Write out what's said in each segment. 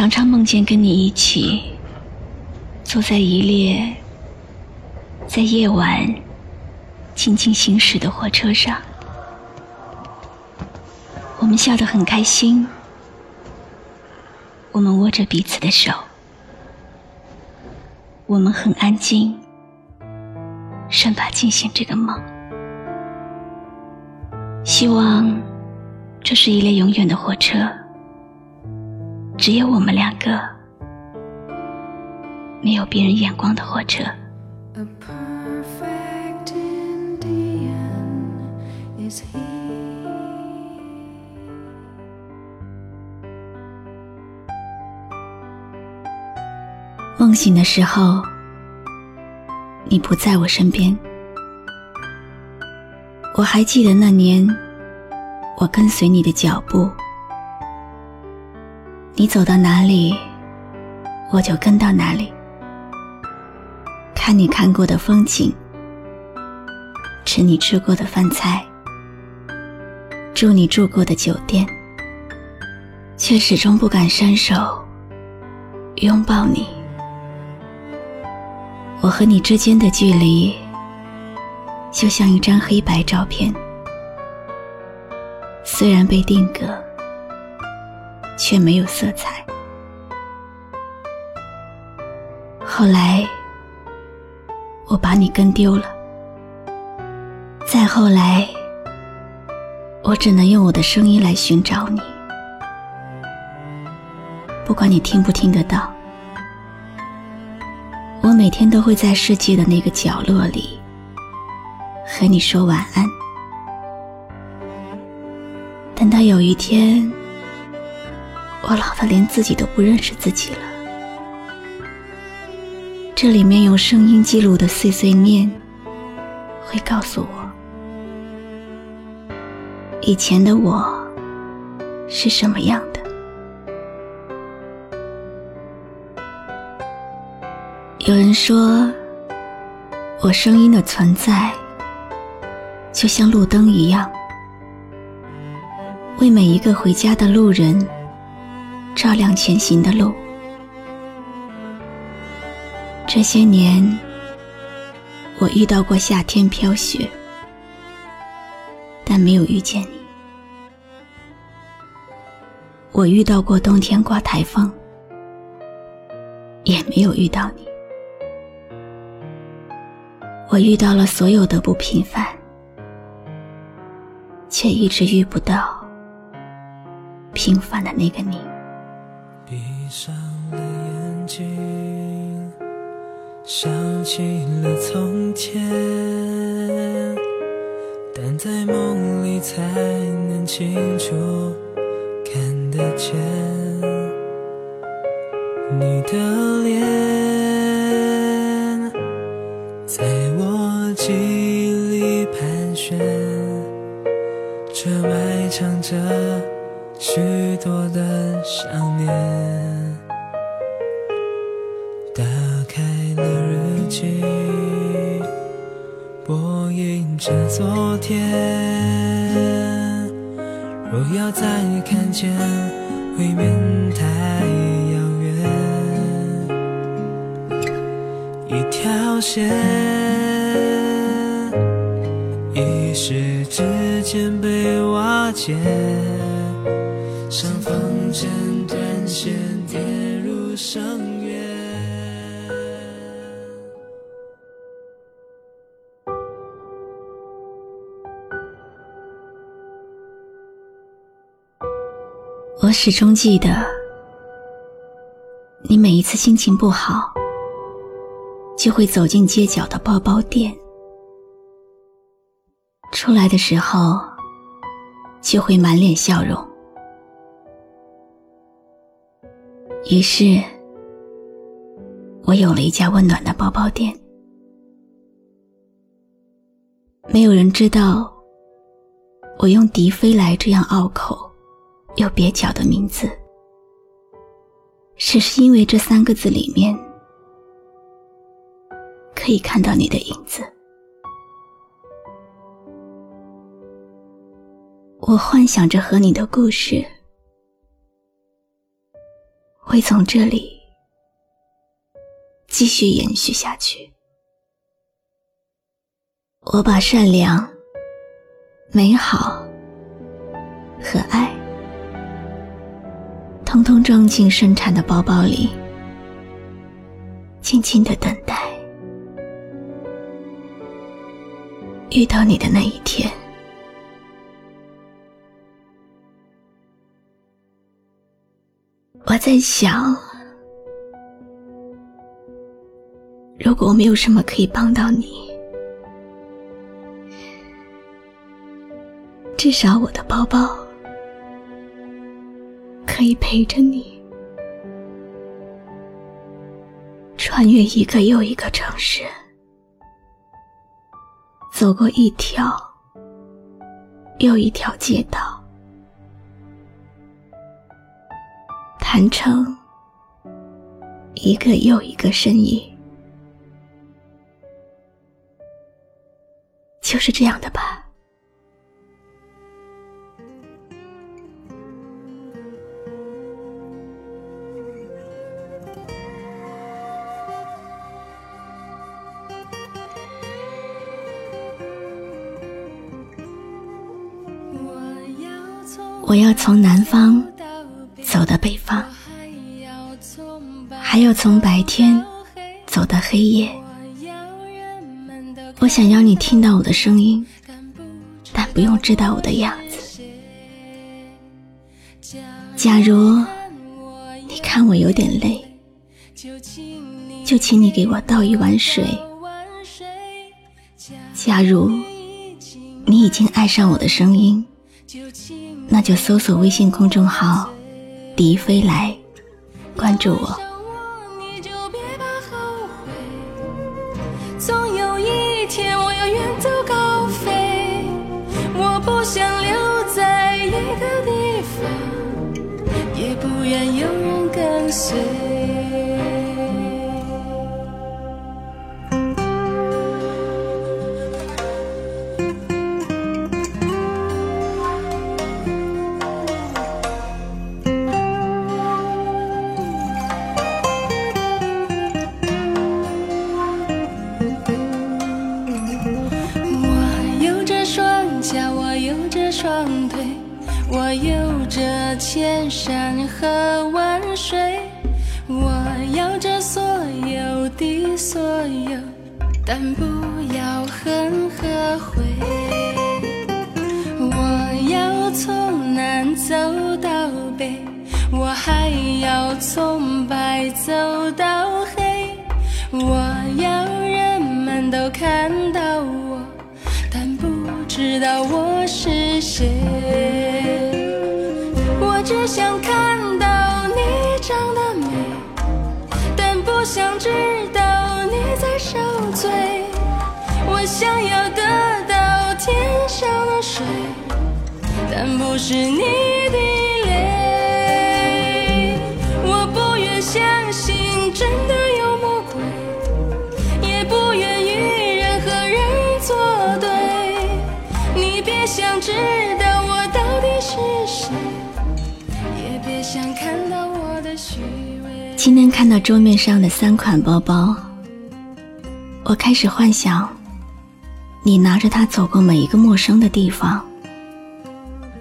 常常梦见跟你一起坐在一列在夜晚静静行驶的火车上，我们笑得很开心，我们握着彼此的手，我们很安静，生怕惊醒这个梦。希望这是一列永远的火车。只有我们两个，没有别人眼光的火车。梦醒的时候，你不在我身边。我还记得那年，我跟随你的脚步。你走到哪里，我就跟到哪里。看你看过的风景，吃你吃过的饭菜，住你住过的酒店，却始终不敢伸手拥抱你。我和你之间的距离，就像一张黑白照片，虽然被定格。却没有色彩。后来，我把你跟丢了。再后来，我只能用我的声音来寻找你。不管你听不听得到，我每天都会在世界的那个角落里和你说晚安。等到有一天。我老的连自己都不认识自己了。这里面用声音记录的碎碎念，会告诉我，以前的我是什么样的。有人说，我声音的存在，就像路灯一样，为每一个回家的路人。照亮前行的路。这些年，我遇到过夏天飘雪，但没有遇见你；我遇到过冬天刮台风，也没有遇到你。我遇到了所有的不平凡，却一直遇不到平凡的那个你。闭上了眼睛，想起了从前，但在梦里才能清楚看得见你的脸，在我记忆里盘旋，这埋藏着。许多的想念，的昨天。若要再看见，未免太遥远。一条线，一时之间被瓦解。像风筝断线跌入深渊我始终记得，你每一次心情不好，就会走进街角的包包店，出来的时候就会满脸笑容。于是，我有了一家温暖的包包店。没有人知道，我用迪飞来这样拗口又蹩脚的名字，只是因为这三个字里面可以看到你的影子。我幻想着和你的故事会从这里继续延续下去。我把善良、美好和爱，通通装进生产的包包里，静静的等待遇到你的那一天。我在想，如果我没有什么可以帮到你。至少我的包包可以陪着你，穿越一个又一个城市，走过一条又一条街道，谈成一个又一个身影，就是这样的吧。我要从南方走到北方，还要从白天走到黑夜。我想要你听到我的声音，但不用知道我的样子。假如你看我有点累，就请你给我倒一碗水。假如你已经爱上我的声音。那就搜索微信公众号“迪飞来”，关注我。总有一天我要远走高飞，我不想留在一个地方，也不愿有人跟随。我有着千山和万水，我要这所有的所有，但不要恨和悔。我要从南走到北，我还要从白走到黑。我要人们都看到我，但不知道我是谁。只想看到你长得美，但不想知道你在受罪。我想要得到天上的水，但不是你的今天看到桌面上的三款包包，我开始幻想你拿着它走过每一个陌生的地方，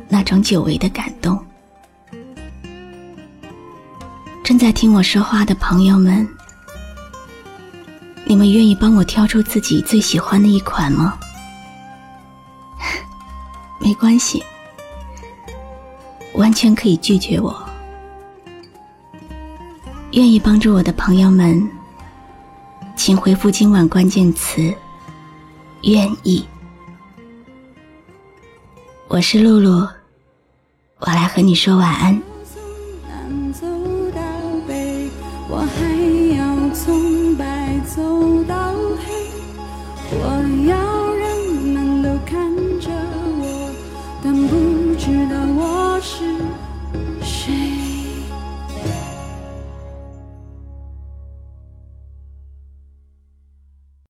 那种久违的感动。正在听我说话的朋友们，你们愿意帮我挑出自己最喜欢的一款吗？没关系。完全可以拒绝我。愿意帮助我的朋友们，请回复今晚关键词“愿意”。我是露露，我来和你说晚安。南走到北，要从白走到黑，我要人们都看着我，但不知道我。